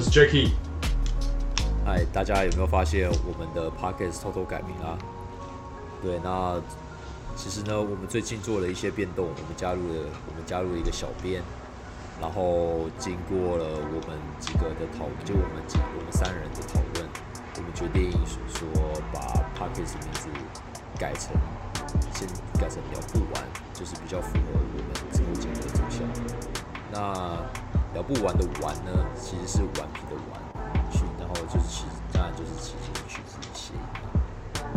我是 Jacky。嗨，大家有没有发现我们的 Podcast 偷偷改名啊？对，那其实呢，我们最近做了一些变动，我们加入了我们加入了一个小编，然后经过了我们几个的讨，就我们几我们三人的讨论，我们决定说把 Podcast 名字改成先改成聊不完，就是比较符合我们这个节目的走向。那聊不完的玩呢，其实是顽皮的顽，去，然后就是其实当然就是其实取自于谐音，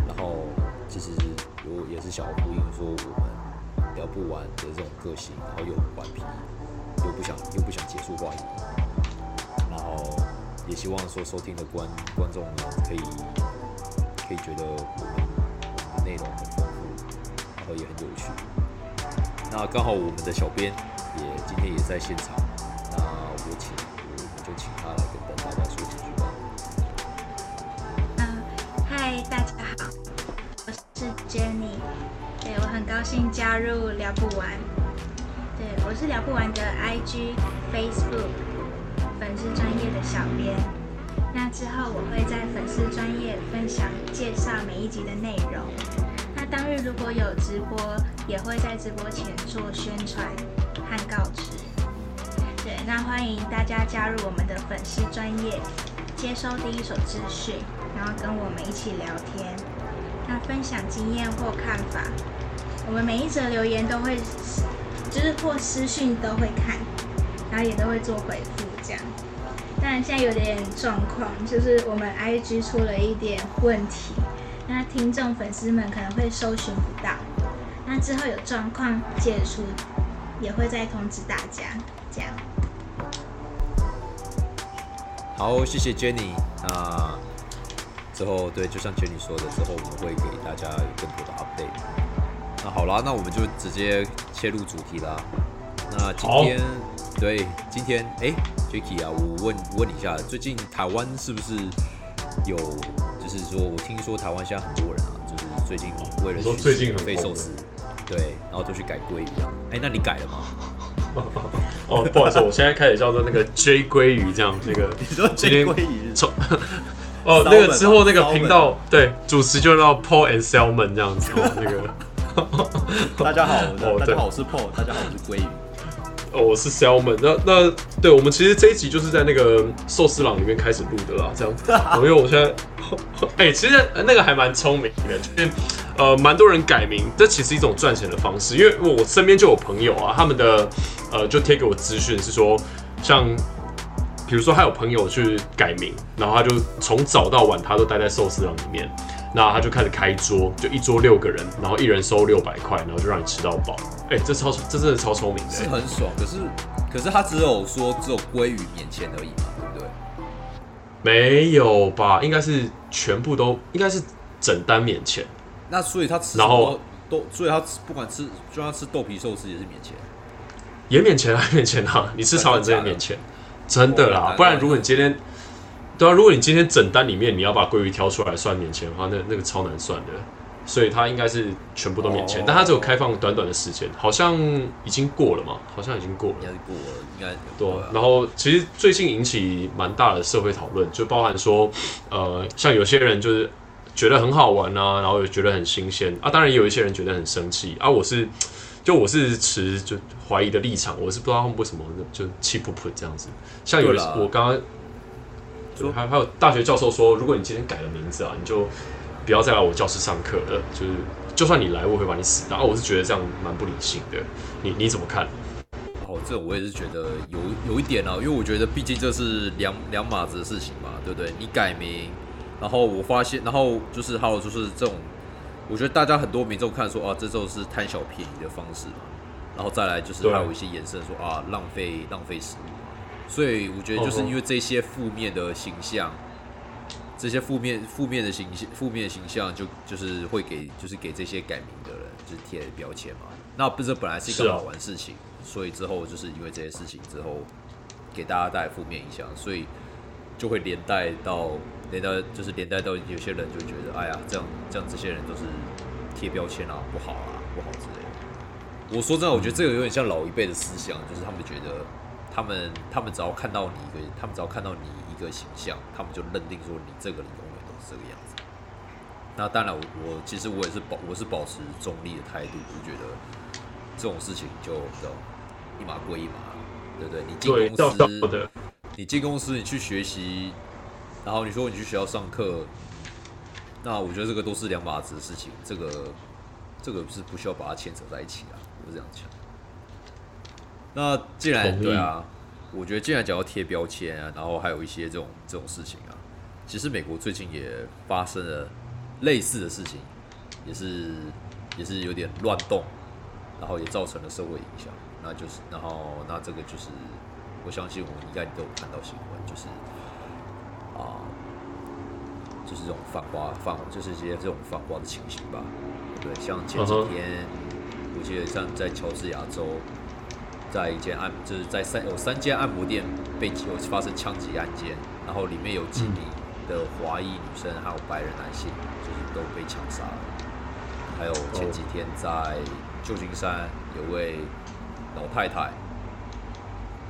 然后其实我也是小呼应说我们聊不完的这种个性，然后又顽皮，又不想又不想结束话题，然后也希望说收听的观观众呢可以可以觉得我们我们的内容很丰富，然后也很有趣。那刚好我们的小编也今天也在现场。那我请，我们就请他来跟大家说几句吧。嗯，嗨，大家好，我是 Jenny，对我很高兴加入聊不完，对我是聊不完的 IG、Facebook 粉丝专业的小编。那之后我会在粉丝专业分享介绍每一集的内容。那当日如果有直播，也会在直播前做宣传和告知。对，那欢迎大家加入我们的粉丝专业，接收第一手资讯，然后跟我们一起聊天，那分享经验或看法。我们每一则留言都会，就是或私讯都会看，然后也都会做回复这样。当然现在有点状况，就是我们 IG 出了一点问题，那听众粉丝们可能会搜寻不到。那之后有状况解除，也会再通知大家，这样。好，谢谢 Jenny。那之后对，就像 Jenny 说的，之后我们会给大家有更多的 update。那好啦，那我们就直接切入主题啦。那今天对今天哎，Jacky 啊，我问问你一下，最近台湾是不是有，就是说我听说台湾现在很多人啊，就是最近为了去最近费寿司，对，然后就去改鲑鱼啊。哎，那你改了吗？哦，不好意思，我现在开始叫做那个 J 鲑鱼这样，那个你说 J 鲑鱼从哦那个之后那个频道对主持就叫 Paul and Salmon 这样子哦，那个大家好，大家好，我是 Paul，大家好，我是鲑鱼。哦，我是 Salmon。那那对我们其实这一集就是在那个寿司郎里面开始录的啦，这样子。因为我现在 哎，其实那个还蛮聪明的，就是呃，蛮多人改名，这其实一种赚钱的方式。因为我身边就有朋友啊，他们的呃就贴给我资讯是说，像比如说他有朋友去改名，然后他就从早到晚他都待在寿司郎里面。那他就开始开桌，就一桌六个人，然后一人收六百块，然后就让你吃到饱。哎，这超，这真的超聪明的，是很爽。可是，可是他只有说只有鲑鱼免钱而已嘛？没有吧？应该是全部都，应该是整单免钱。那所以他吃，然后都，所以他不管吃，就算吃豆皮寿司也是免钱，也免钱啊，免钱啊！你吃炒粉这也免钱，真的啦。不然如果你今天。对啊，如果你今天整单里面你要把鲑鱼挑出来算免钱的话，那那个超难算的，所以它应该是全部都免钱，但它只有开放短短的时间，好像已经过了嘛，好像已经过了，应该过了，应该对。然后其实最近引起蛮大的社会讨论，就包含说，呃，像有些人就是觉得很好玩啊，然后也觉得很新鲜啊，当然也有一些人觉得很生气啊。我是就我是持就怀疑的立场，我是不知道他们为什么就气不噗这样子，像有我刚刚。还还有大学教授说，如果你今天改了名字啊，你就不要再来我教室上课了。就是就算你来，我会把你死掉。啊，我是觉得这样蛮不理性的。你你怎么看？哦，这我也是觉得有有一点啊，因为我觉得毕竟这是两两码子的事情嘛，对不对？你改名，然后我发现，然后就是还有就是这种，我觉得大家很多民众看说啊，这就是贪小便宜的方式嘛。然后再来就是还有一些延伸说啊，浪费浪费食物。所以我觉得就是因为这些负面的形象，这些负面负面的形象，负面的形象就就是会给就是给这些改名的人就是贴标签嘛。那不是本来是一个好玩事情，所以之后就是因为这些事情之后给大家带来负面影响，所以就会连带到连带就是连带到有些人就觉得哎呀这样这样这些人都是贴标签啊不好啊不好之类的。我说真的，我觉得这个有点像老一辈的思想，就是他们觉得。他们他们只要看到你一个，他们只要看到你一个形象，他们就认定说你这个人永远都是这个样子。那当然我，我其实我也是保我是保持中立的态度，就觉得这种事情就叫一码归一码，对不对？你进，公司，的，你进公司，你去学习，然后你说你去学校上课，那我觉得这个都是两码子的事情，这个这个是不需要把它牵扯在一起啊，我是这样讲。那既然对啊，我觉得既然讲要贴标签啊，然后还有一些这种这种事情啊，其实美国最近也发生了类似的事情，也是也是有点乱动，然后也造成了社会影响。那就是，然后那这个就是，我相信我们应该都有看到新闻，就是啊、就是这种反华反，就是一些这种反华的情形吧。对，像前几天我记得像在乔治亚州，在一间按就是在三有三间按摩店被有发生枪击案件，然后里面有几名的华裔女生还有白人男性，就是都被枪杀了。还有前几天在旧金山有位老太太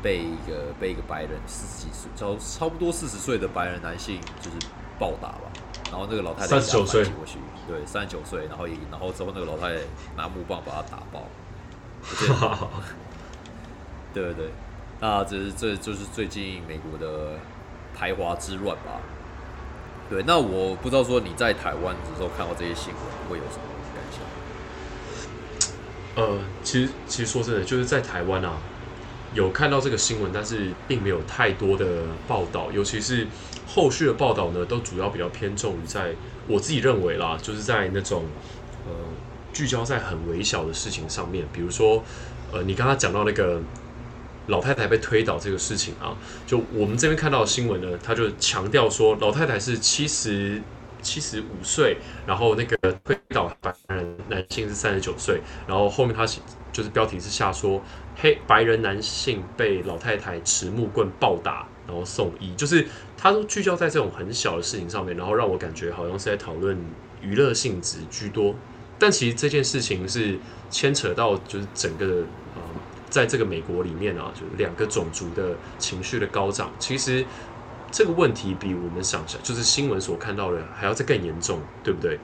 被一个被一个白人四十几岁，差差不多四十岁的白人男性就是暴打吧，然后那个老太太三十九岁。压过去，对，三十九岁，然后也然后之后那个老太太拿木棒把他打爆，对对对，那这是这就是最近美国的排华之乱吧。对，那我不知道说你在台湾的时候看到这些新闻会有什么？呃，其实其实说真的，就是在台湾啊，有看到这个新闻，但是并没有太多的报道，尤其是后续的报道呢，都主要比较偏重于在我自己认为啦，就是在那种呃聚焦在很微小的事情上面，比如说呃，你刚刚讲到那个老太太被推倒这个事情啊，就我们这边看到的新闻呢，他就强调说老太太是七十七十五岁，然后那个推倒白人男性是三十九岁，然后后面他就是标题是下说黑白人男性被老太太持木棍暴打，然后送医，就是他都聚焦在这种很小的事情上面，然后让我感觉好像是在讨论娱乐性质居多，但其实这件事情是牵扯到就是整个呃，在这个美国里面啊，就是两个种族的情绪的高涨，其实这个问题比我们想象，就是新闻所看到的还要再更严重，对不对？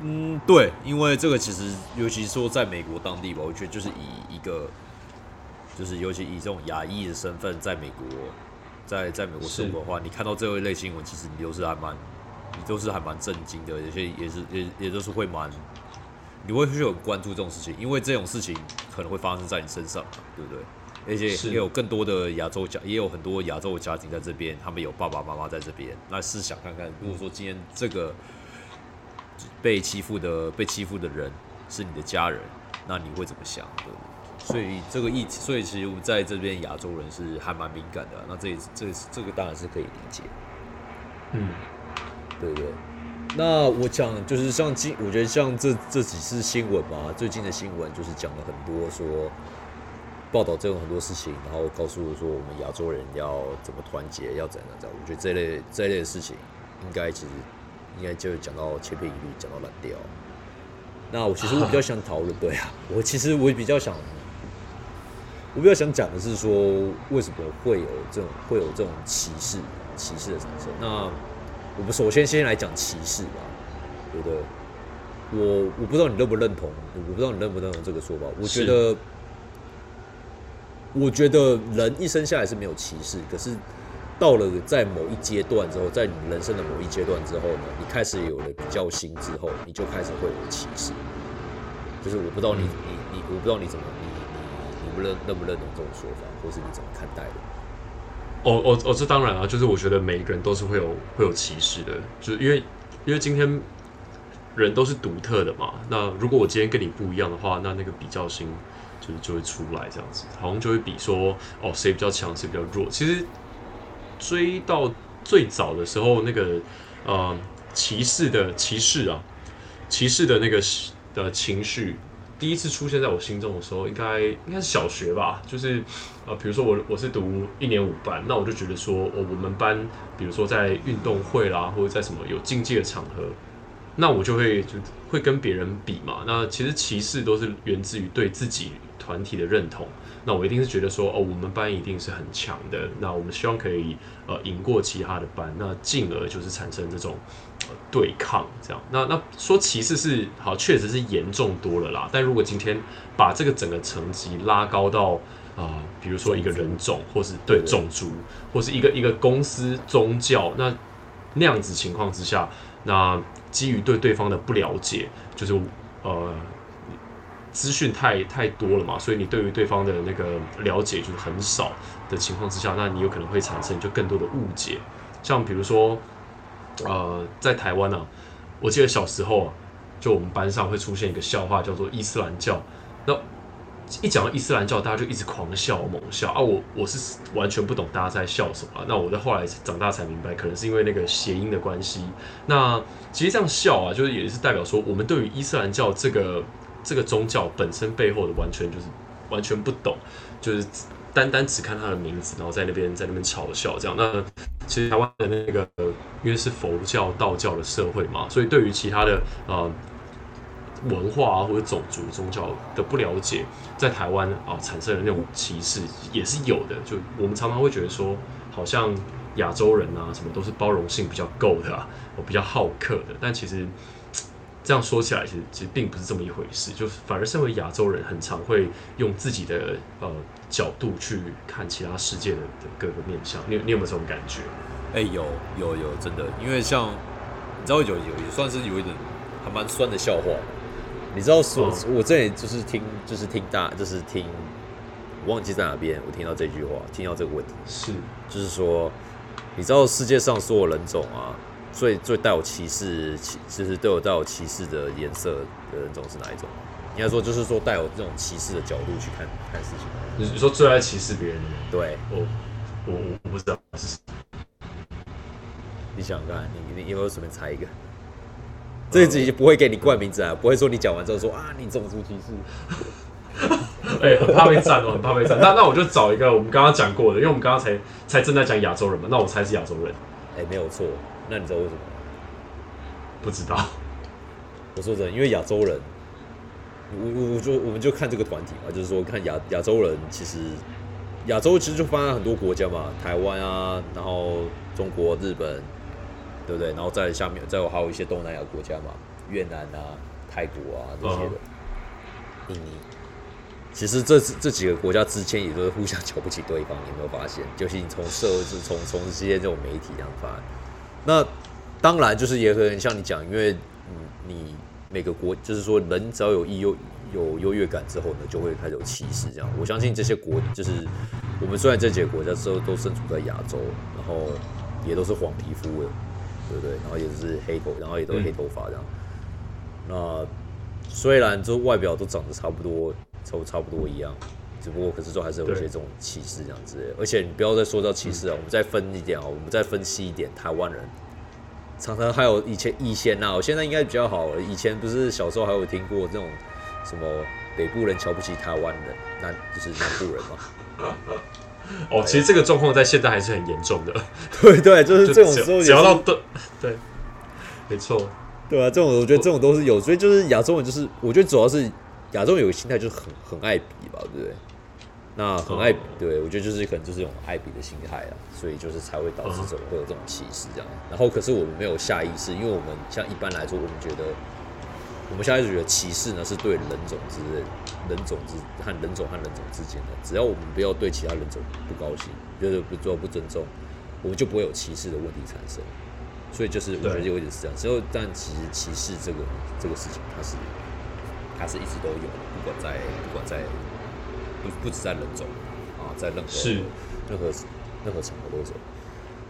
嗯，对，因为这个其实，尤其说在美国当地吧，我觉得就是以一个，就是尤其以这种亚裔的身份，在美国，在在美国生活的话，你看到这一类新闻，其实你都是还蛮，你都是还蛮震惊的，有些也是也也都是会蛮，你会去很关注这种事情，因为这种事情可能会发生在你身上，对不对？而且是也有更多的亚洲家，也有很多亚洲家庭在这边，他们有爸爸妈妈在这边。那试想看看，如果说今天这个被欺负的被欺负的人是你的家人，那你会怎么想？对不对？所以这个议，所以其实我们在这边亚洲人是还蛮敏感的啊、那这这这个当然是可以理解，嗯，对不对？那我讲就是像今，我觉得像这这几次新闻嘛，最近的新闻就是讲了很多说报道这种很多事情，然后告诉我说我们亚洲人要怎么团结，要怎样怎样。我觉得这类这类的事情，应该其实应该就讲到千篇一律，讲到烂掉。那我其实我比较想讨论，对啊，我其实我比较想，我比较想讲的是说，为什么会有这种会有这种歧视歧视的产生？那我们首先先来讲歧视吧，对不对？我我不知道你认不认同，我不知道你认不认同这个说法。我觉得，我觉得人一生下来是没有歧视，可是到了在某一阶段之后，在你人生的某一阶段之后呢，你开始有了比较心之后，你就开始会有歧视。就是我不知道你嗯你你，我不知道你怎么你你你不认认不认同这种说法，或是你怎么看待的？哦哦哦，这当然啊，就是我觉得每一个人都是会有会有歧视的，就是因为因为今天人都是独特的嘛。那如果我今天跟你不一样的话，那那个比较心就是就会出来，这样子，好像就会比说哦谁比较强，谁比较弱。其实追到最早的时候，那个呃歧视的歧视啊，歧视的那个的情绪，第一次出现在我心中的时候，应该应该是小学吧，就是呃，比如说我我是读一年五班，那我就觉得说，哦，我们班比如说在运动会啦，或者在什么有竞技的场合，那我就会就会跟别人比嘛。那其实歧视都是源自于对自己团体的认同，那我一定是觉得说，哦，我们班一定是很强的，那我们希望可以呃赢过其他的班，那进而就是产生这种呃对抗这样。那那说歧视是好，确实是严重多了啦。但如果今天把这个整个层级拉高到啊、比如说一个人种，或是对对。种族，或是一个一个公司宗教，那那样子情况之下，那基于对对方的不了解，就是呃资讯太太多了嘛，所以你对于对方的那个了解就是很少的情况之下，那你有可能会产生就更多的误解。像比如说，呃，在台湾啊，我记得小时候啊，就我们班上会出现一个笑话，叫做伊斯兰教。那一讲到伊斯兰教，大家就一直狂笑猛笑啊！我我是完全不懂大家在笑什么、那我在后来长大才明白，可能是因为那个谐音的关系。那其实这样笑啊，就是也是代表说，我们对于伊斯兰教这个这个宗教本身背后的完全就是完全不懂，就是单单只看它的名字，然后在那边在那边嘲笑这样。那其实台湾的那个因为是佛教、道教的社会嘛，所以对于其他的呃文化啊或者种族宗教的不了解，在台湾啊产生的那种歧视也是有的。就我们常常会觉得说，好像亚洲人啊什么都是包容性比较够的啊，我比较好客的，但其实。这样说起来，其实其实并不是这么一回事，就是反而身为亚洲人，很常会用自己的呃角度去看其他世界的的各个面向。你有你有没有这种感觉？哎、有有有，真的，因为像你知道有有也算是有一点还蛮酸的笑话。你知道说，嗯我这里就是听就是听大就是听，我忘记在哪边，我听到这句话，听到这个问题，是就是说，你知道世界上所有人种啊，最最带有歧视，歧就是都有带有歧视的颜色的人种是哪一种吗？应该说就是说带有这种歧视的角度去看看事情。你你说最爱歧视别人的人，对，我我我我不知道是你想想看，你你有没有随便猜一个？这个自己不会给你冠名字啊，不会说你讲完之后说啊你种族歧视。哎、很怕被赞哦，很怕被赞。那那我就找一个我们刚刚讲过的，因为我们刚刚才才正在讲亚洲人嘛，那我猜是亚洲人，哎、没有错。那你知道为什么吗？不知道。我说真的，因为亚洲人，我我我就我们就看这个团体嘛，就是说看亚亚洲人，其实亚洲其实就分在很多国家嘛，台湾啊，然后中国、日本，对不对？然后在下面再有还有一些东南亚国家嘛，越南啊、泰国啊这些的，印尼。其实这这几个国家之间也都是互相瞧不起对方，你有没有发现？就是你从社会，是从从这些这种媒体这样发现。那当然就是也可能像你讲，因为嗯，你每个国就是说人只要有优有优越感之后呢，就会开始有歧视这样。我相信这些国就是我们虽然这几个国家都都身处在亚洲，然后也都是黄皮肤的，对不对？然后也是黑头，然后也都是黑头发这样。那虽然就外表都长得差不多，差不差不多一样，只不过可是都还是有一些这种歧视这样之类。而且你不要再说到歧视啊，我们再分一点啊，我们再分析一点台湾人。常常还有以前以前呐、我现在应该比较好了。以前不是小时候还有听过这种什么北部人瞧不起台湾人，那就是南部人嘛。哦，其实这个状况在现在还是很严重的，对对，就是这种时候也要到对对，没错，对啊，这种我觉得这种都是有，所以就是亚洲人就是，我觉得主要是亚洲人有个心态就是很很爱比吧，对不对？那很爱比，对我觉得就是可能就是这种爱比的心态啊，所以就是才会导致这种会有这种歧视这样。然后可是我们没有下意识，因为我们像一般来说，我们觉得我们下意识觉得歧视呢是对人种之人种之和人种和人种之间的，只要我们不要对其他人种不高兴，就是不做不尊重，我们就不会有歧视的问题产生。所以就是我觉得对有一点是这样，只有但其实歧视这个这个事情，它是它是一直都有的，不管在不管在不不止在人种啊，在任何是任何任何场合都走。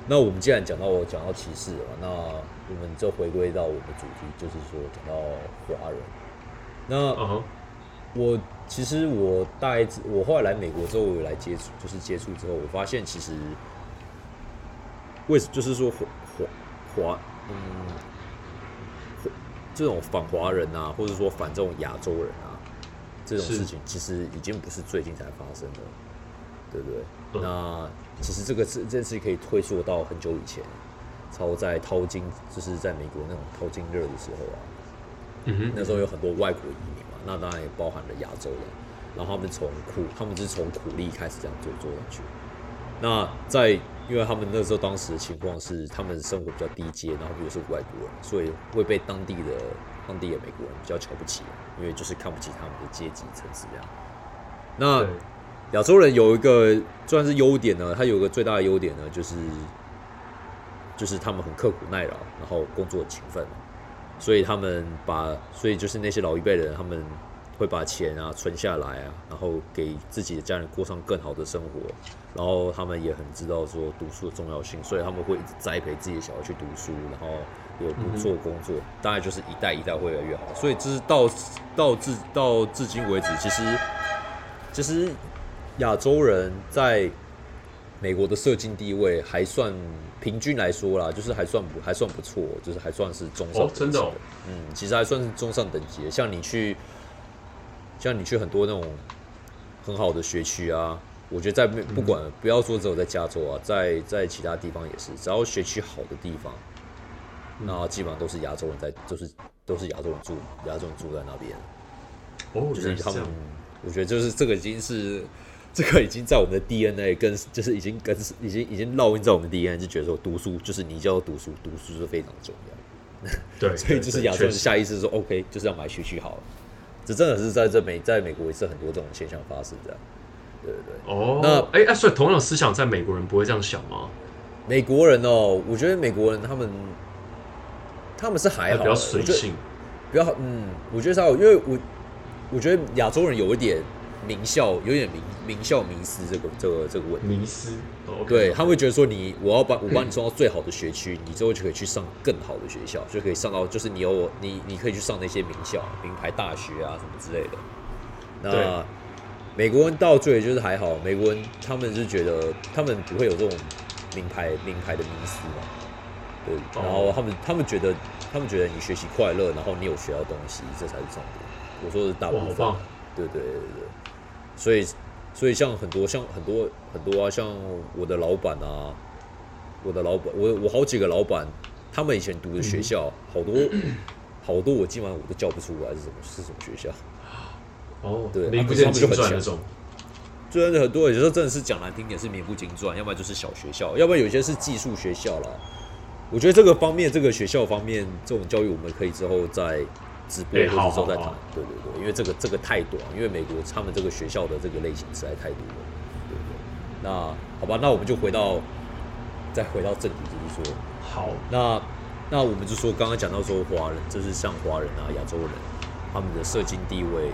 那我们既然讲到我讲到歧视了，那我们就回归到我们的主题，就是说讲到华人。那我其实我大概我后来来美国之后，我有来接触，就是接触之后，我发现其实为什就是说华华华嗯，华这种反华人啊，或者说反这种亚洲人啊，这种事情其实已经不是最近才发生的，对不对？嗯那其实这个事这件事情可以推溯到很久以前，超在淘金，就是在美国那种淘金热的时候啊，嗯哼，那时候有很多外国移民嘛，那当然也包含了亚洲人。然后他们从苦，他们是从苦力开始这样做做上去。那在因为他们那时候当时的情况是，他们生活比较低阶，然后又是外国人，所以会被当地的当地的美国人比较瞧不起，因为就是看不起他们的阶级层次这样。那对亚洲人有一个算是优点呢，他有一个最大的优点呢，就是就是他们很刻苦耐劳，然后工作很勤奋，所以他们把，所以就是那些老一辈的人，他们会把钱啊存下来啊，然后给自己的家人过上更好的生活，然后他们也很知道说读书的重要性，所以他们会一直栽培自己的小孩去读书，然后有不错的工作，当然就是一代一代会越来越好，所以这是到到至到至今为止，其实其实亚洲人在美国的社经地位还算平均来说啦，就是还算不还算不错，就是还算是中上等级哦真的哦。嗯，其实还算是中上等级的。像你去，像你去很多那种很好的学区啊，我觉得在不管不要说只有在加州啊，在在其他地方也是，只要学区好的地方，那基本上都是亚洲人在，就是都是亚洲人住，亚洲人住在那边。哦，就是他们我觉得就是这个已经是这个已经在我们的 DNA 跟就是已经跟已经已经烙印在我们 DNA，就觉得说读书就是你就要读书，读书是非常重要。对，所以就是亚洲人下意识说 OK，就是要买学区好了。这真的是在这美在美国也是很多这种现象发生这样。对对对，哦，那哎哎，所以同样的思想在美国人不会这样想吗？美国人哦，我觉得美国人他们他们是还好，比较随性，比较好，嗯，我觉得是还好，因为我我觉得亚洲人有一点名校，有点名名校迷思这个这个这个问题。迷失。哦，OK 对，他会觉得说你，我要把我把你送到最好的学区，你之后就可以去上更好的学校，就可以上到就是你有我你你可以去上那些名校、名牌大学啊什么之类的。那美国人到最就是还好，美国人他们是觉得他们不会有这种名牌名牌的迷思嘛，对，哦然后他们他们觉得他们觉得你学习快乐，然后你有学到东西，这才是重点。我说的是大部分对对对对，所以所以像很多像很多很多啊，像我的老板啊，我的老板，我我好几个老板，他们以前读的学校，好多好多我基本上我都叫不出来是什么是什么学校。哦，对名不见经传那种。虽然很多有时候真的是讲难听点是名不经传，要不然就是小学校，要不然有些是技术学校啦。我觉得这个方面，这个学校方面，这种教育我们可以之后再直播哎或者之后再谈。对对对，因为这个这个太短，因为美国他们这个学校的这个类型实在太多了。对对。那好吧，那我们就回到再回到正题，就是说，好，那那我们就说刚刚讲到说华人，就是像华人啊、亚洲人，他们的社经地位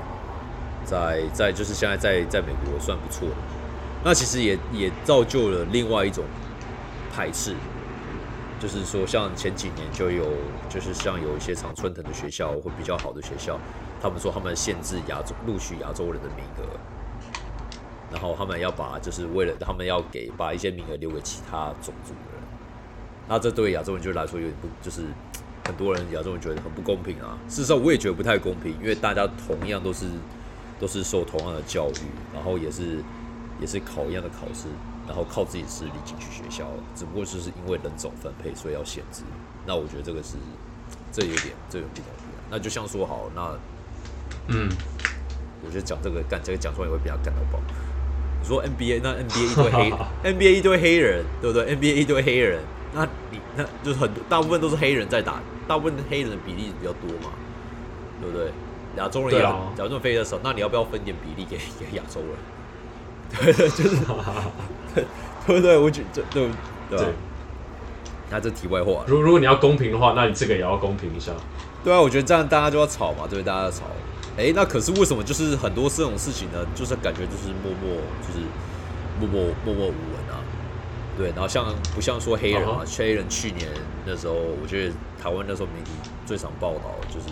在在就是现在在在美国算不错的。那其实也也造就了另外一种排斥，就是说像前几年就有就是像有一些常春藤的学校或比较好的学校，他们说他们限制亚洲录取亚洲人的名额。然后他们要把，就是为了他们要给把一些名额留给其他种族的人，那这对亚洲人就来说有点不，就是很多人亚洲人觉得很不公平啊。事实上，我也觉得不太公平，因为大家同样都是都是受同样的教育，然后也是也是考一样的考试，然后靠自己实力进去学校，只不过就是因为人种分配，所以要限制。那我觉得这个是这有点这有点不。那就像说好，那嗯，我觉得讲这个干这个讲出来也会被他干到爆。你说 NBA 那 NBA 一堆黑 NBA 一堆黑人，对不对？NBA 一堆黑人，那你那就是很多大部分都是黑人在打，大部分黑人的比例比较多嘛，对不对？亚洲人也亚洲人非常少，那你要不要分点比例给 给亚洲人？对，就是对对对？我觉得对对吧对。那这题外话，如如果你要公平的话，那你这个也要公平一下。对啊，我觉得这样大家就要吵嘛，对？大家要吵。哎，那可是为什么就是很多这种事情呢？就是感觉就是默默就是默默默默无闻啊。对，然后像不像说黑人啊黑人去年那时候，我觉得台湾那时候媒体最常报道就是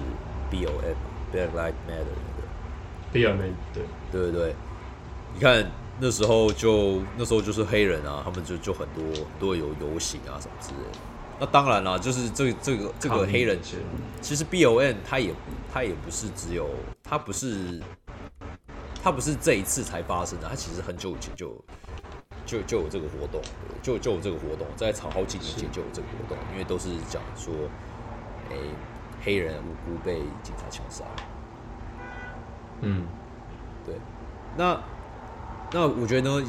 B O M Black Lives Matter 那个。比尔梅对，对对对，你看那时候就那时候就是黑人啊，他们就就很多很多有游行啊什么之类的。那当然啦，就是这这个这个黑人其实其实 B O N 它也它也不是只有它不是它不是这一次才发生的，它其实很久以前就就就有这个活动，就就有这个活动，在好好几年前就有这个活动，因为都是讲说，诶、黑人无辜被警察枪杀，嗯，对，那那我觉得呢，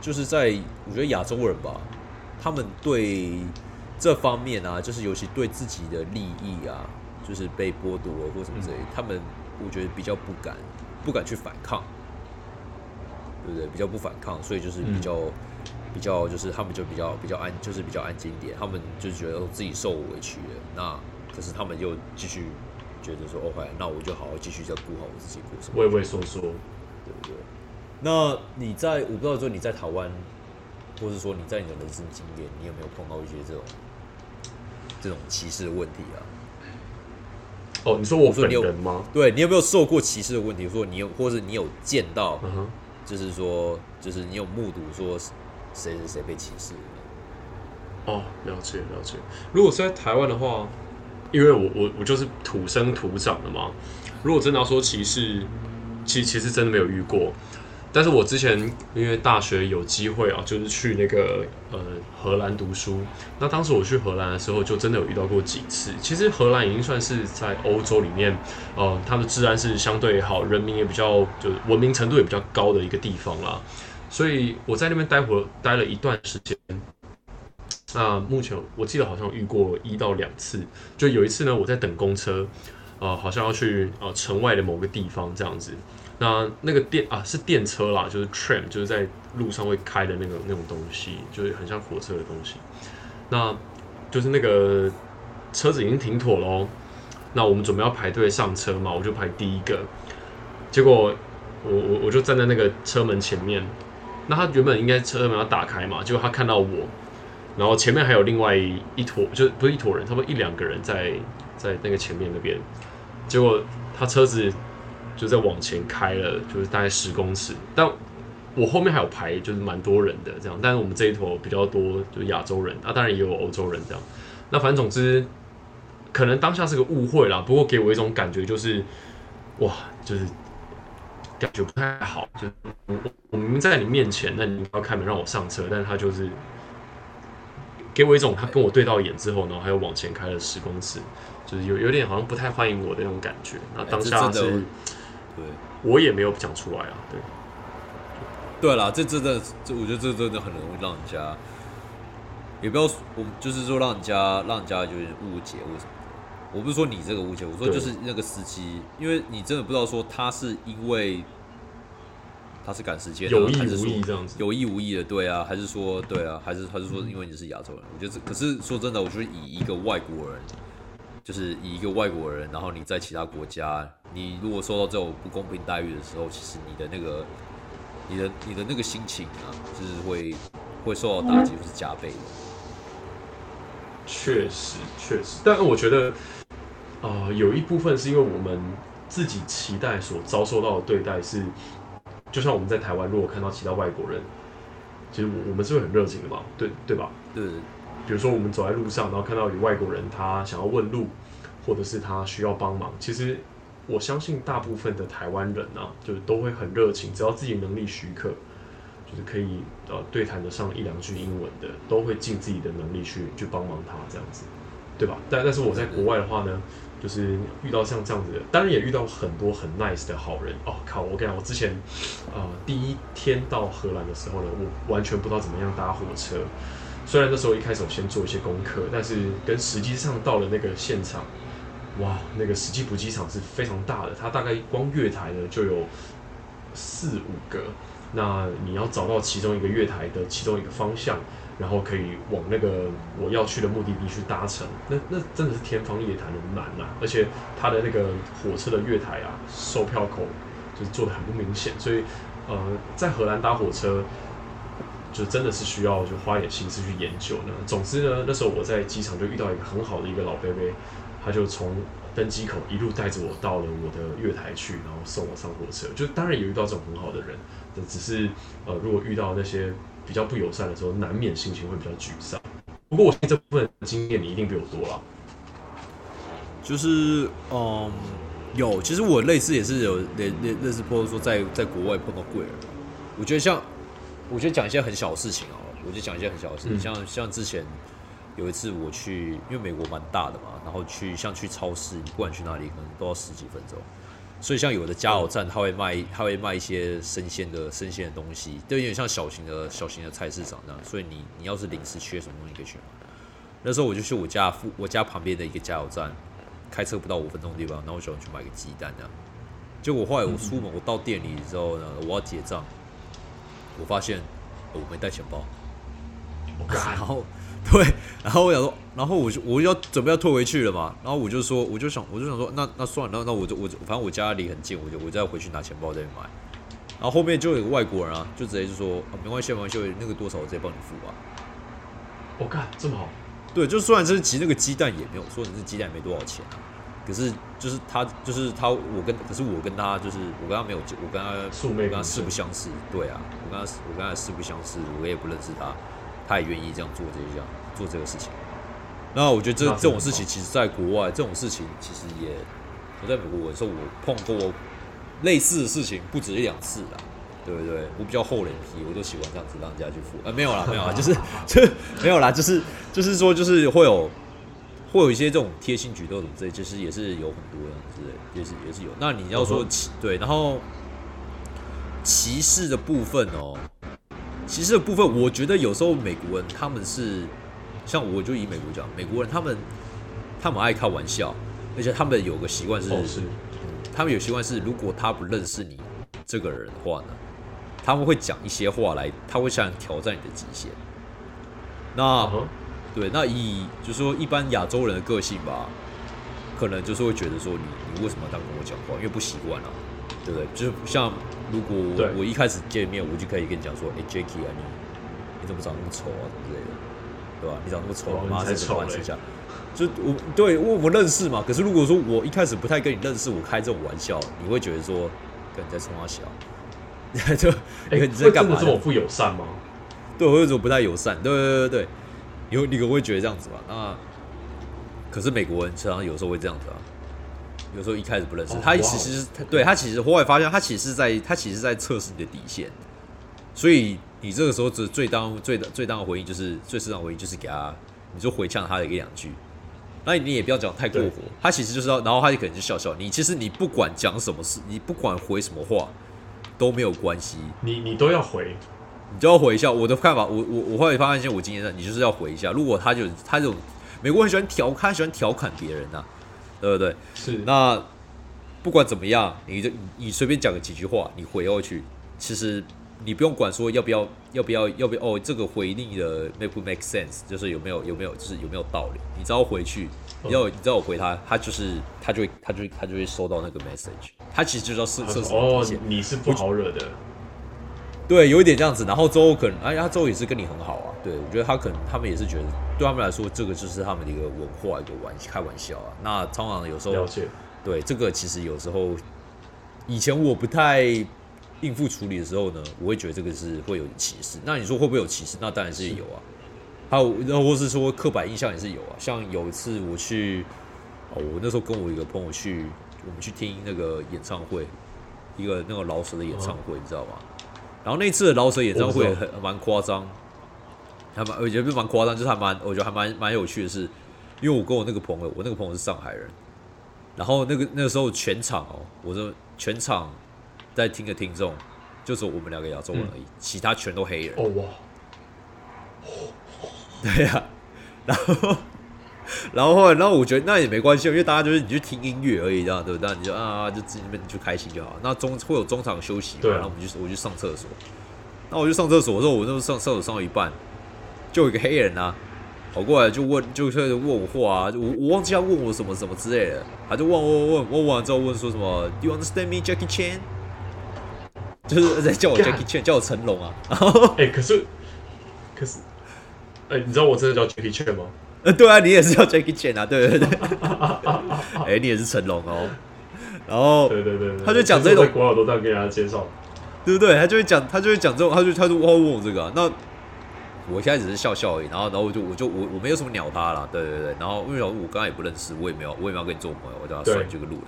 就是在我觉得亚洲人吧，他们对这方面啊，就是尤其对自己的利益啊，就是被剥夺或什么之类，他们我觉得比较不敢不敢去反抗，对不对？比较不反抗，所以就是比较、比较就是他们就比较比较安，就是比较安静一点，他们就觉得自己受委屈了，那可是他们又继续觉得说，OK，那我就好好继续再顾好我自己，顾什么？畏畏缩缩。对不对？那你在我不知道说你在台湾，或是说你在你的人生经验，你有没有碰到一些这种这种歧视的问题啊？哦，你说我本说你有人吗？对你有没有受过歧视的问题？说你有，或者你有见到，嗯。就是说，就是你有目睹说谁谁谁被歧视的？哦，了解了解。如果是在台湾的话，因为我我我就是土生土长的嘛。如果真的要说歧视，其其实真的没有遇过。但是我之前因为大学有机会啊，就是去那个呃荷兰读书。那当时我去荷兰的时候，就真的有遇到过几次。其实荷兰已经算是在欧洲里面，呃，它的治安是相对好，人民也比较就是文明程度也比较高的一个地方啦。所以我在那边待会待了一段时间。那目前我记得好像遇过一到两次，就有一次呢，我在等公车，呃，好像要去呃城外的某个地方这样子。那那个电啊是电车啦，就是 tram，就是在路上会开的那个那种东西，就是很像火车的东西。那就是那个车子已经停妥喽，那我们准备要排队上车嘛，我就排第一个。结果我我我就站在那个车门前面，那他原本应该车门要打开嘛，结果他看到我，然后前面还有另外一坨，就不是一坨人，差不多一两个人在在那个前面那边，结果他车子就在往前开了，就是大概十公尺，但我后面还有排，就是蛮多人的这样，但是我们这一坨比较多，就是亚洲人啊，当然也有欧洲人这样。那反正总之，可能当下是个误会啦，不过给我一种感觉就是，哇，就是感觉不太好，就是我我明明在你面前，那你要开门让我上车，但是他就是给我一种他跟我对到眼之后，然后还有往前开了十公尺，就是有有点好像不太欢迎我的那种感觉。那当下的对。我也没有讲出来啊，对。对啦，这真的，这我觉得这真的很容易让人家，也不要我就是说让人家让人家就是误解为什么。我不是说你这个误解，我说就是那个司机，因为你真的不知道说他是因为他是赶时间啊，有意还是说无意这样子有意无意的，对啊，还是说对啊，还是还是说因为你是亚洲人？我觉得这可是说真的，我觉得以一个外国人，就是以一个外国人，然后你在其他国家，你如果受到这种不公平待遇的时候，其实你的那个你的你的那个心情啊，就是会会受到打击，就是加倍的。确实，确实，但我觉得，呃，有一部分是因为我们自己期待所遭受到的对待是，就像我们在台湾，如果看到其他外国人，其实我我们是会很热情的嘛，对对吧？对，比如说我们走在路上，然后看到有外国人，他想要问路，或者是他需要帮忙，其实我相信大部分的台湾人啊，就是都会很热情，只要自己能力许可，就是可以呃对谈得上一两句英文的，都会尽自己的能力去去帮忙他这样子，对吧？但但是我在国外的话呢，就是遇到像这样子的，当然也遇到很多很 nice 的好人哦。靠，我跟你讲，我之前呃第一天到荷兰的时候呢，我完全不知道怎么样搭火车。虽然那时候一开始我先做一些功课，但是跟实际上到了那个现场，哇，那个实际补给场是非常大的，它大概光月台呢就有四五个。那你要找到其中一个月台的其中一个方向，然后可以往那个我要去的目的地去搭乘，那那真的是天方夜谭的难呐、而且它的那个火车的月台啊，售票口就是做的很不明显，所以呃，在荷兰搭火车。就真的是需要就花点心思去研究呢。总之呢，那时候我在机场就遇到一个很好的一个老伯伯，他就从登机口一路带着我到了我的月台去，然后送我上火车。就当然也遇到这种很好的人，但只是呃，如果遇到那些比较不友善的时候，难免心情会比较沮丧。不过我相信这部分经验你一定比我多了。就是嗯，有，其实我类似也是有类类类似，或者说在在国外碰到贵人，我觉得像，我觉得讲一些很小的事情哦，我就讲一些很小的事情，嗯像像之前有一次我去，因为美国蛮大的嘛，然后去像去超市，你不管去哪里，可能都要十几分钟。所以像有的加油站，他会卖，他会卖一些生鲜的生鲜的东西，都有点像小型的小型的菜市场那样。所以你你要是临时缺什么东西，可以去买。那时候我就去我家附我家旁边的一个加油站，开车不到五分钟的地方，然后我想去买个鸡蛋这样。结果后来我出门，我到店里之后呢，我要结账，我发现我没带钱包，然后对，然后我想说，然后我就我就要准备要退回去了嘛，然后我就说，我就想我就想说，那那算了，那那我就我就反正我家离很近，我就我再回去拿钱包再买。然后后面就有个外国人啊，就直接就说，啊、没关系没关系，那个多少我直接帮你付吧。我干这么好，对，就虽然是其实那个鸡蛋也没有说你是鸡蛋没多少钱啊，可是就是他就是他我跟可是我跟他就是我跟他没有我跟他素昧我跟他誓平生不相识，对啊，我跟他我跟他誓不相识，我也不认识他，他也愿意这样做这一项做这个事情。那我觉得这这种事情，其实在国外这种事情其实也我在美国的时候我碰过类似的事情不止一两次啦。对不对？我比较厚脸皮，我都喜欢这样子让人家去付。呃，没有啦，没有啦，就是就没有啦，就是就是说，就是会有会有一些这种贴心举动什么之类，其实也是有很多这样子的，也是也是有。那你要说歧对，然后歧视的部分哦，歧视的部分，我觉得有时候美国人他们是像我就以美国讲，美国人他们他们爱开玩笑，而且他们有个习惯是，哦是，他们有习惯是，如果他不认识你这个人的话呢，他们会讲一些话来，他会想挑战你的极限。那、对，那以就是说一般亚洲人的个性吧，可能就是会觉得说你你为什么要这样跟我讲话？因为不习惯啊，对不对？就是像如果对我一开始见面，我就可以跟你讲说，哎、j a c k i e 啊，你你怎么长那么丑啊，什么之类的，对吧？你长那么丑，哦妈是怎你才丑嘞么玩一下？就我对我我认识嘛，可是如果说我一开始不太跟你认识，我开这种玩笑，你会觉得说跟你在冲他小，就哎，你在干嘛会真的这？么不友善吗？对，我有种不太友善。对对对对，有你可能会觉得这样子吧？那可是美国人常常有时候会这样子啊，有时候一开始不认识，哦他其实对他其实后来发现他其实在他其实在测试你的底线，所以你这个时候只最当最最当的回应就是最适当回应就是给他，你就回呛他的一两句。那你也不要讲太过火，他其实就是要，然后他就可能就笑笑。你其实你不管讲什么事，你不管回什么话都没有关系，你你都要回，你就要回一下我的看法。我我我后来发现，我经验的，你就是要回一下。如果他就他这种美国很喜欢调，他喜欢调侃别人呐、对不对？是那不管怎么样，你就你随便讲个几句话，你回过去，其实你不用管说要不要要不要要不要哦，这个回应的 make 不 make sense，就是有没有有没有就是有没有道理。你只要回去，你要你知道我回他，他就是他就会他就会他就会收到那个 message，他其实就知道设他设说哦什么底线。，你是不好惹的，对，有一点这样子。然后周可能，哎，他周也是跟你很好啊。对，我觉得他可能他们也是觉得，对他们来说，这个就是他们的一个文化，一个玩开玩笑啊。那通常有时候了解，对这个其实有时候以前我不太应付处理的时候呢，我会觉得这个是会有歧视。那你说会不会有歧视？那当然是有啊。还有，然后或是说刻板印象也是有啊。像有一次我去，哦，我那时候跟我一个朋友去，我们去听那个演唱会，一个那个老舍的演唱会，你知道吗？然后那次的饶舌演唱会很蛮夸张，还蛮我觉得蛮夸张，就是还蛮我觉得还蛮蛮有趣的是，因为我跟我那个朋友，我那个朋友是上海人，然后那个那个时候全场哦，我说全场在听的听众，就只有我们两个亚洲人而已，其他全都黑人。哦哇，对呀、然后然后后来，然后我觉得那也没关系，因为大家就是你去听音乐而已，这样对不对？你就啊，就自己那边就开心就好。那中会有中场休息嘛，然后我们就我去上厕所。那我去上厕所的时候，我那时候上厕所上到一半，就有一个黑人啊，跑过来就问，就开始问我话啊，就我我忘记他问我什么什么之类的，他就问问问问完之后问说什么，Do you understand me, Jackie Chan？就是在叫我 Jackie Chan，叫我成龙啊。然后哎，可是可是，哎，你知道我真的叫 Jackie Chan 吗？呃，对啊，你也是叫 Jackie Chan 啊，对对对，哎、你也是成龙哦，然后对对对，对他就讲这种国外我都这样跟人家介绍，对不对？他就会讲，他就会讲这种，他就他就问我这个啊、那我现在只是笑笑而已，然后然后我就我就我我没有什么鸟他了，对对对，然后因为我刚刚也不认识，我也没有我也没有跟你做朋友，我叫他对。算这个路人。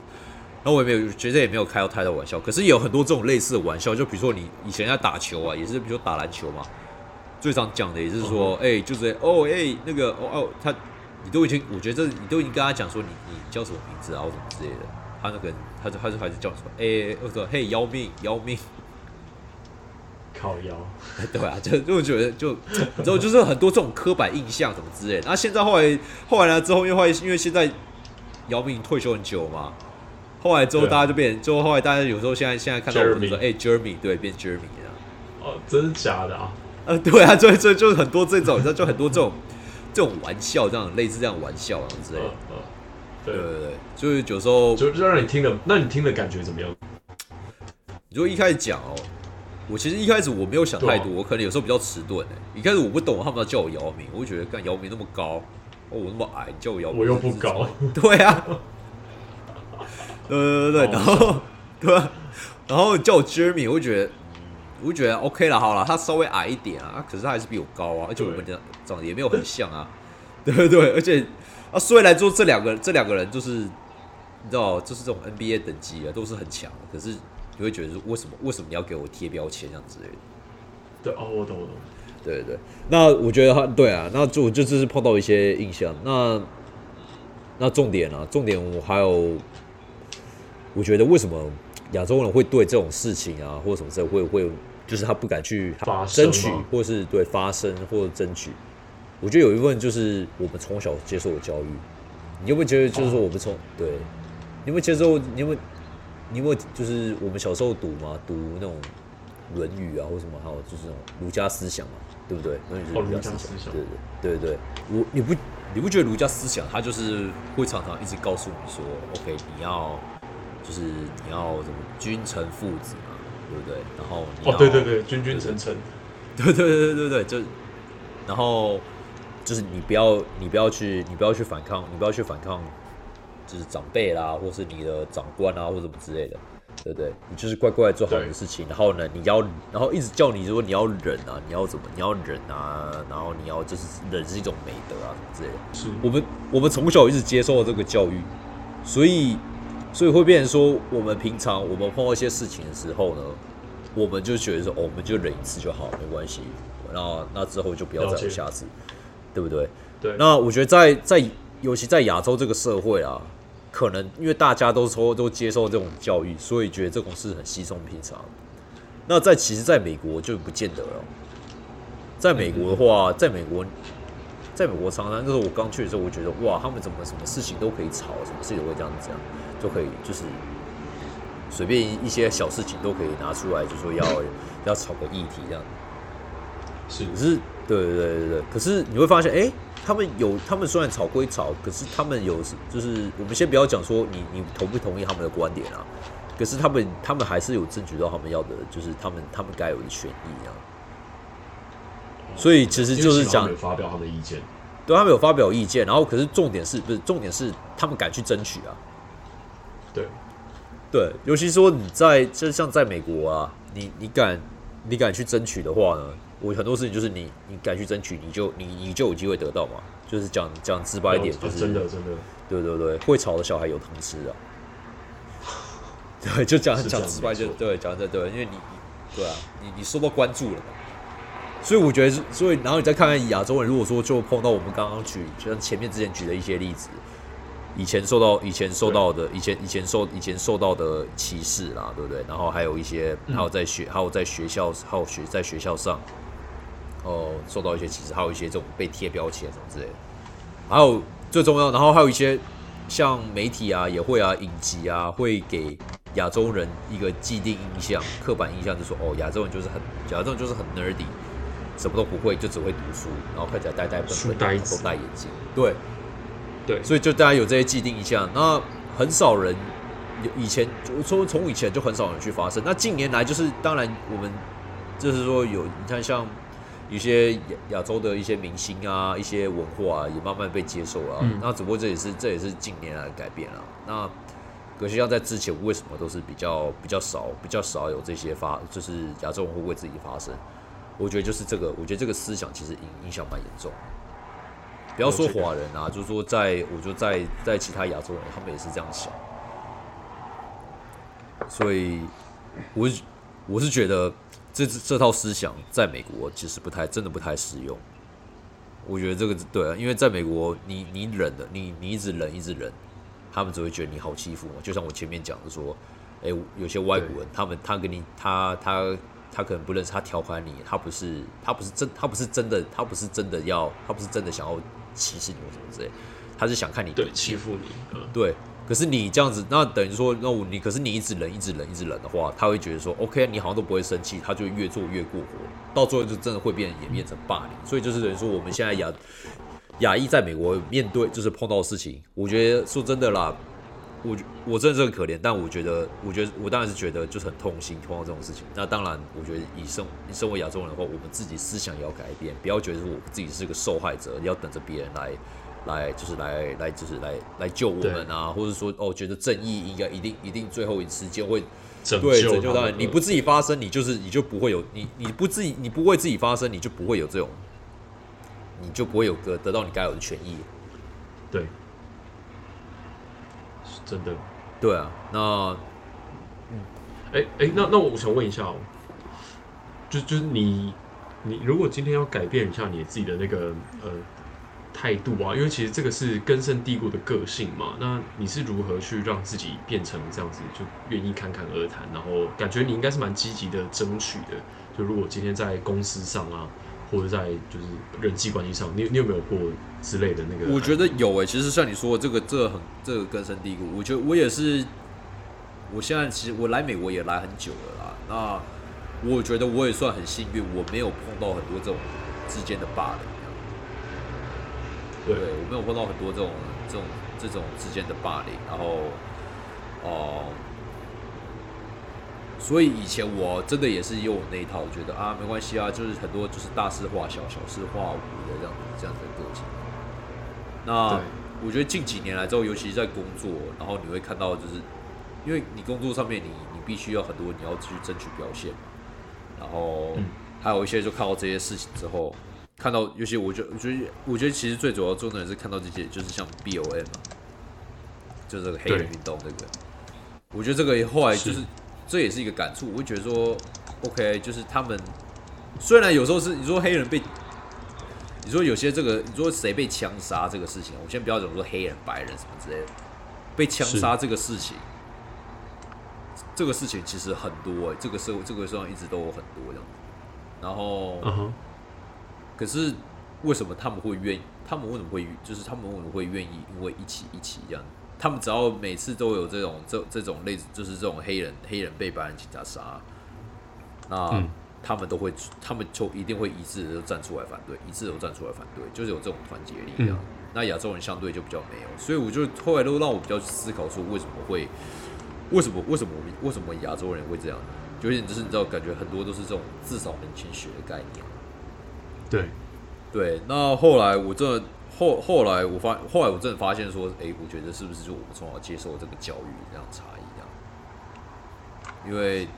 然后我也没有觉得也没有开到太多玩笑，可是也有很多这种类似的玩笑，就比如说你以前在打球啊，也是比如说打篮球嘛，最常讲的也是说，哎、就是哦，哎、那个哦哦，他你都已经，我觉得这你都已经跟他讲说你你叫什么名字啊，或什么之类的，他那个他就他就开始叫什么，哎、我说嘿姚明姚明，靠腰，对啊，就就觉得就你知道就是很多这种刻板印象什么之类的。那现在后来后来呢之后，因为因为现在姚明退休很久嘛，后来之后大家就变，之后后来大家有时候现在现在看到我们就说 Jeremy 哎 Jeremy 对变 Jeremy 了。哦，真的假的啊？呃，对啊，所以所以就是很多这种，就很多这种这种玩笑，这样类似这样玩笑啊之类的。嗯嗯，对，对对对，就是有时候就就让你听的，那你听的感觉怎么样？你说一开始讲哦，我其实一开始我没有想太多，啊我可能有时候比较迟钝哎。一开始我不懂他们要叫我姚明，我就觉得干姚明那么高，哦我那么矮，你叫我姚明，我又不高，对啊，对对对对，然后对啊，然后叫我 Jeremy，我就觉得。嗯我就觉得 OK 了，好了，他稍微矮一点啊，啊可是他还是比我高啊，而且我们对长长得也没有很像啊，对对对，而且啊，虽然说这两个这两个人就是你知道，就是这种 NBA 等级啊，都是很强，可是你会觉得说，为什么为什么你要给我贴标签这样之类的？对哦，我懂我懂。对对对，那我觉得他对啊，那就就只是碰到一些印象。那那重点啊，重点我还有，我觉得为什么亚洲人会对这种事情啊，或者什么事会会，就是他不敢去争取，或是对发生或者争取。我觉得有一部分就是我们从小接受的教育。你有没有觉得，就是说我们从、对，你有没有接受？你有没有你有没有就是我们小时候读嘛，读那种《论语》啊，或什么，还有就是那种儒家思想嘛，对不对？《论语》哦是儒家思想，对对对对对。我你不你不觉得儒家思想它就是会常常一直告诉你说，OK，你要就是你要什么君臣父子嘛，对不对？然后你哦，要对对对，君君臣臣，对对对对对对，就然后就是你不要你不要去你不要去反抗，你不要去反抗，就是长辈啦，或是你的长官啊，或什么之类的，对不对？你就是乖乖做好你的事情，然后呢，你要然后一直叫你说你要忍啊，你要怎么你要忍啊，然后你要就是忍是一种美德啊，什么之类的。是我们我们从小一直接受这个教育，所以所以会变成说，我们平常我们碰到一些事情的时候呢，我们就觉得说，哦，我们就忍一次就好，没关系。那那之后就不要再有下次，对不对？对，那我觉得在在尤其在亚洲这个社会啊，可能因为大家都说都接受这种教育，所以觉得这种事很稀松平常。那在其实，在美国就不见得了。在美国的话，在美国，在美国常常就是我刚去的时候，我觉得哇，他们怎么什么事情都可以吵，什么事情都会这样子讲，就可以就是随便一些小事情都可以拿出来，就说要要炒个议题这样。是可是，对对对对对，可是你会发现，哎、他们有，他们虽然吵归吵，可是他们有，就是我们先不要讲说你你同不同意他们的观点啊，可是他们他们还是有争取到他们要的，就是他们他们该有的权益啊。所以其实就是讲发表他们的意见，对他们有发表意见，然后可是重点是不是重点是他们敢去争取啊？对，尤其说你在就像在美国啊，你你敢你敢去争取的话呢，我很多事情就是你你敢去争取，你就你你就有机会得到嘛。就是讲讲直白一点，哦就是真的真的，对对对，会吵的小孩有糖吃啊。对，就讲讲直白就对，讲的对，因为你你对啊，你你受到关注了嘛。所以我觉得是，所以然后你再看看亚洲人，如果说就碰到我们刚刚举，就像前面之前举的一些例子，以前受到以前受到的，以前以前受以前受到的歧视啦，对不对？然后还有一些，嗯。还有在学，还有在学校，还有学在学校上，哦，受到一些歧视，还有一些这种被贴标签什么之类的。还有最重要，然后还有一些像媒体啊，也会啊，影集啊，会给亚洲人一个既定印象、刻板印象，就说哦，亚洲人就是很，亚洲人就是很 nerdy，什么都不会，就只会读书，然后看起来呆呆笨笨呆子。戴眼镜，对，对，所以就大家有这些既定印象，那很少人有以前我说从以前就很少人去发生，那近年来就是当然我们就是说有你看像一些亚亚洲的一些明星啊，一些文化、啊、也慢慢被接受了、嗯那只不过这也是这也是近年来的改变了。那可惜像在之前为什么都是比较比较少比较少有这些发，就是亚洲人会为自己发声。我觉得就是这个，我觉得这个思想其实影影响蛮严重的。不要说华人啊，就是说在，我就在在其他亚洲人，他们也是这样想。所以，我是我是觉得这这套思想在美国其实不太真的不太适用。我觉得这个对啊，因为在美国你你忍的，你你一直忍一直忍，他们只会觉得你好欺负嘛。就像我前面讲的说，哎、有些外国人，他们他跟你他他他可能不认识，他调侃你，他不是他不是真他不是真的他不是真的要他不是真的想要歧视你或什么之类，他是想看你对，欺负你，嗯，对，可是你这样子，那等于说，那我你可是你一直忍，一直忍，一直忍的话，他会觉得说，OK，你好像都不会生气，他就越做越过火，到最后就真的会变演变成霸凌。所以就是等于说，我们现在亚亚裔在美国面对就是碰到的事情，我觉得说真的啦，我我真的是很可怜，但我觉得，我觉得我当然是觉得就是很痛心碰到这种事情。那当然，我觉得以身以身为亚洲人的话，我们自己思想也要改变，不要觉得说我自己是个受害者，要等着别人来。来就是来来就是来来救我们啊，或者说哦，觉得正义应该一定一定最后一时间会拯对救拯救到你，你不自己发声，你就是你就不会有你你不自己你不为自己发声，你就不会有这种，你就不会有个得到你该有的权益。对，是真的。对啊，那嗯哎哎，那那我想问一下哦，就就是你你如果今天要改变一下你自己的那个呃态度啊，因为其实这个是根深蒂固的个性嘛，那你是如何去让自己变成这样子，就愿意侃侃而谈，然后感觉你应该是蛮积极的争取的。就如果今天在公司上啊，或者在就是人际关系上，你你有没有过之类的那个？我觉得有诶、其实像你说的这个，这个很这个根深蒂固。我觉得我也是，我现在其实我来美国也来很久了啦。那我觉得我也算很幸运，我没有碰到很多这种之间的霸凌。对对我没有碰到很多这种这种这种之间的霸凌，然后哦、所以以前我真的也是用我那一套，我觉得啊没关系啊，就是很多就是大事化小，小事化无的这样子这样子的个性。那我觉得近几年来之后，尤其是在工作，然后你会看到，就是因为你工作上面你你必须要很多你要去争取表现嘛，然后嗯。还有一些就看到这些事情之后，看到尤其我觉得我觉得我觉得其实最主要重点是看到这些，就是像 B O M 嘛，就这个黑人运动这个，我觉得这个后来就是是这也是一个感触，我会觉得说，OK，就是他们虽然有时候是你说黑人被，你说有些这个你说谁被枪杀这个事情，我先不要讲说黑人、白人什么之类的，被枪杀这个事情，这个事情其实很多哎、这个社会这个社会上一直都有很多这样子，然后。可是为什么他们会愿意？他们为什么会就是他们为什么会愿意？因为一起一起这样，他们只要每次都有这种这这种类似，就是这种黑人黑人被白人警察杀，那、嗯他们都会，他们就一定会一致的站出来反对，一致的站出来反对，就是有这种团结力量。嗯那亚洲人相对就比较没有，所以我就后来都让我比较去思考说，为什么会，为什么为什么为什么亚洲人会这样？就有点就是你知道，感觉很多都是这种自扫门前雪的概念。对，对，那后来我真的后后来我发后来我真的发现说，哎、我觉得是不是就我们从小接受这个教育这样差异这样？因为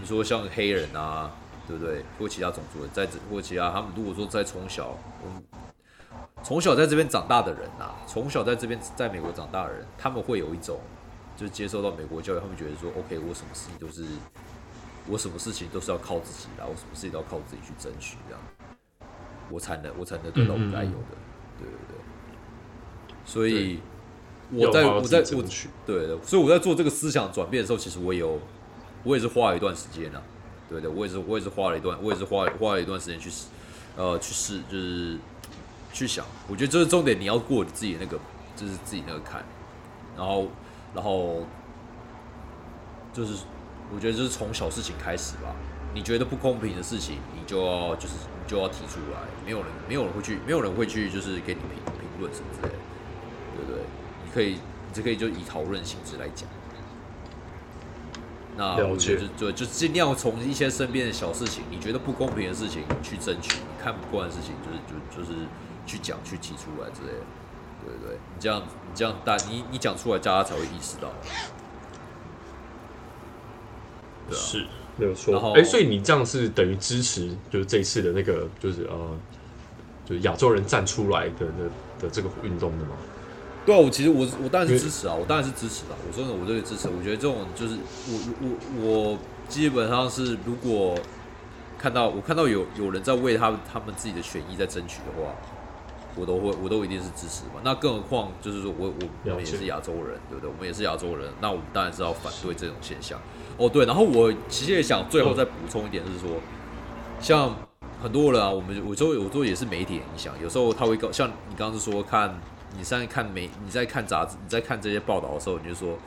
你说像黑人啊，对不对？或其他种族的，在这或其他他们如果说在从小，我们从小在这边长大的人啊，从小在这边在美国长大的人，他们会有一种就是接受到美国教育，他们觉得说，OK，我什么事情都是我什么事情都是要靠自己啦，我什么事情都要靠自己去争取这样。我才能我才能得到我该有的，对对对。所以我在我在我自己争取对的，所以我在做这个思想转变的时候，其实我也有我也是花了一段时间啊，对的，我也是我也是花了一段我也是花花了一段时间去呃去试就是去想，我觉得这是重点，你要过你自己那个就是自己那个坎，然后然后就是我觉得就是从小事情开始吧。你觉得不公平的事情，你就要就是你就要提出来，没有人没有人会去没有人会去就是给你评评论什么之类的，对不对？你可以你就可以就以讨论形式来讲。那我觉得解就就就尽量从一些身边的小事情，你觉得不公平的事情去争取，你看不惯的事情，就是就就是去讲去提出来之类的，对不对？你这样你这样大你你讲出来，大家才会意识到。对啊，是没有错然。后哎、所以你这样是等于支持，就是这一次的那个，就是呃，就是亚洲人站出来的的的这个运动的吗？对啊，我其实我我当然是支持啊，我当然是支持啊。我说的我这个支持，我觉得这种就是我我我基本上是如果看到我看到有有人在为他们他们自己的权益在争取的话，我都会我都一定是支持嘛。那更何况就是说我我我们也是亚洲人，对不对？我们也是亚洲人，那我们当然是要反对这种现象。哦，对，然后我其实也想最后再补充一点，就是说，像很多人啊，我们我周有时候也是媒体影响，有时候他会告，像你刚刚是说看你现在看媒你在看杂志，你在看这些报道的时候，你就说，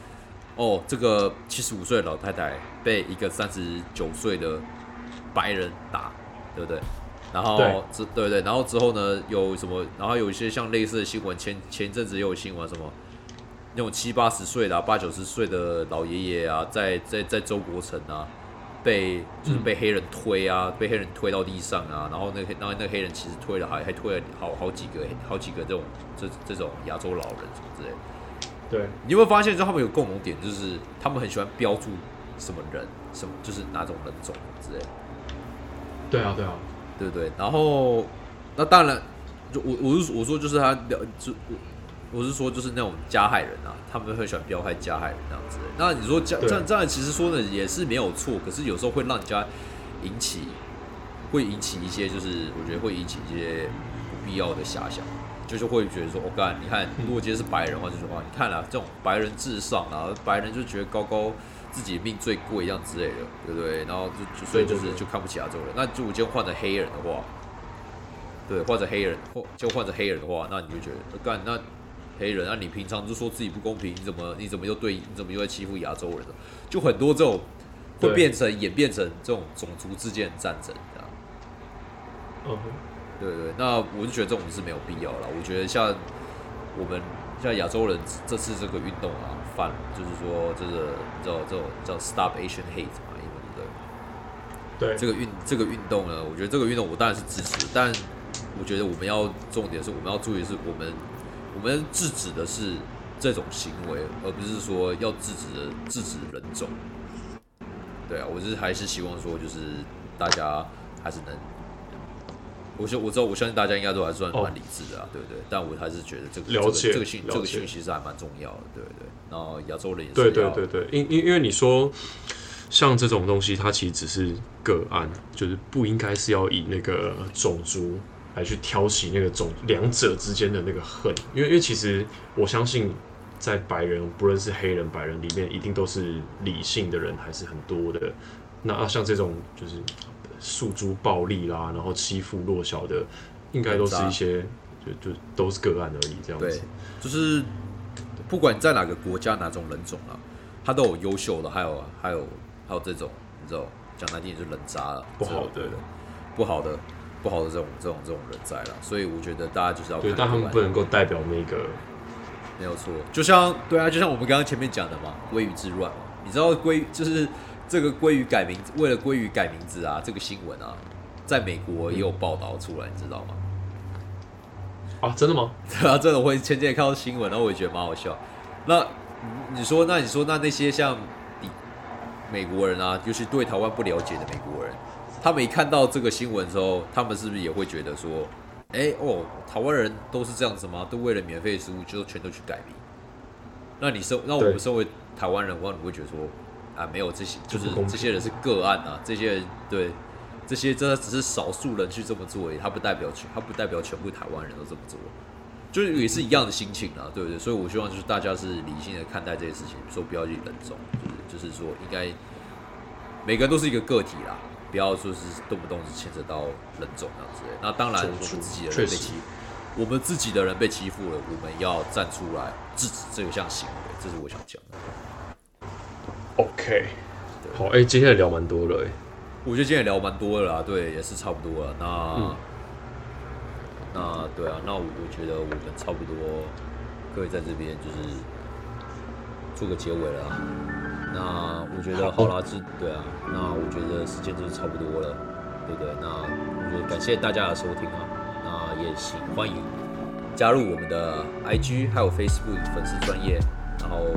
哦，这个七十五岁的老太太被一个三十九岁的白人打，对不对？然后对之对对，然后之后呢，有什么？然后有一些像类似的新闻，前前一阵子也有新闻，什么那种七八十岁的、啊、八九十岁的老爷爷啊，在在在周国城啊，被就是被黑人推啊，被黑人推到地上啊，然后那个然后那个黑人其实推了还还推了好好几个好几个这种这这种亚洲老人什么之类的。对，你有没有发现，就他们有共同点，就是他们很喜欢标注什么人，什么就是哪种人种之类的。对啊，对啊，对不对？然后那当然，就我我是我说就是他了，就我我是说就是那种加害人啊，他们很喜欢标害加害人这样子。那你说加这样这样其实说的也是没有错，可是有时候会让人家引起会引起一些就是我觉得会引起一些不必要的遐想。就是会觉得说，我、干，你看，如果今天是白人的话，这句话，你看啊，这种白人至上啊，白人就觉得高高自己的命最贵，这样之类的，对不对？然后就就所以就是就看不起亚洲人。那如果今天换成黑人的话，对，换成黑人，或就换成黑人的话，那你就觉得，呃干那黑人，啊你平常就说自己不公平，你怎么你怎么又对你怎么又在欺负亚洲人呢？就很多这种会变成演变成这种种族之间的战争，这样。嗯，对对，那我就觉得这种是没有必要了。我觉得像我们像亚洲人这次这个运动啊，反就是说这个你知道这种叫 Stop Asian Hate 嘛，英文对不对？对，这个运这个运动呢，我觉得这个运动我当然是支持，但我觉得我们要重点是我们要注意的是我们我们制止的是这种行为，而不是说要制止的制止人种。对啊，我是还是希望说就是大家还是能。我相我知道，我相信大家应该都还算哦蛮理智的啊，对不对？但我还是觉得这个了解这个这个讯这个了解讯息是还蛮重要的，对不对？然后亚洲人也是对对要对对，因因因为你说像这种东西，它其实只是个案，就是不应该是要以那个种族来去挑起那个种两者之间的那个恨，因为因为其实我相信。在白人，不论是黑人、白人里面，一定都是理性的人还是很多的。那啊像这种就是诉诸暴力啦，然后欺负弱小的，应该都是一些就就都是个案而已，这样对子。，就是不管在哪个国家、哪种人种啊，他都有优秀的，还有还有还有这种，你知道，讲难听点就是人渣了，不好的不好的、不好的这种这种这种人在了，所以我觉得大家就是要对，看但他们不能够代表那个没有错，就像对啊，就像我们刚刚前面讲的嘛，鲑鱼之乱嘛，你知道鲑就是这个鲑鱼改名字，为了鲑鱼改名字啊，这个新闻啊，在美国也有报道出来，你知道吗？啊，真的吗？对 啊，真的会前几天看到新闻，然后我也觉得蛮好笑。那你你说，那你说，那那些像美国人啊，就是对台湾不了解的美国人，他们一看到这个新闻之后，他们是不是也会觉得说，哎、哦，台湾人都是这样子吗？都为了免费食物就全都去改名？那你身，那我们身为台湾人，我你会觉得说，啊，没有这些，就是这些人是个案啊，这些人对。这些真的只是少数人去这么做而已，他不代表全，他不代表全部台湾人都这么做。就是也是一样的心情啊，对不对？所以我希望就是大家是理性的看待这些事情，说不要去人种，就是就是说应该每个人都是一个个体啦，不要说是动不动是牵扯到人种这样之类。那当然，我们自己的人被欺，我们自己的人被欺负了，我们要站出来制止这个项行为，这是我想讲的。OK，好，哎、今天也聊蛮多了、哎，我觉得今天也聊蛮多的啦，对，也是差不多了。那、嗯那对啊，那我我觉得我们差不多可以在这边就是做个结尾了啊。那我觉得好好啦，这对啊，那我觉得时间就是差不多了，对不对？那我觉得感谢大家的收听啊，那也请欢迎加入我们的 IG 还有 Facebook 粉丝专业，然后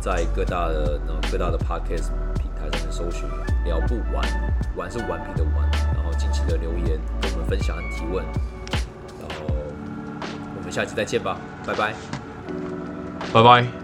在各大的那各大的 Podcast 平台上面搜寻“聊不完”，玩是顽皮的玩，然后近期的留言跟我们分享和提问，然后我们下期再见吧，拜拜。拜拜。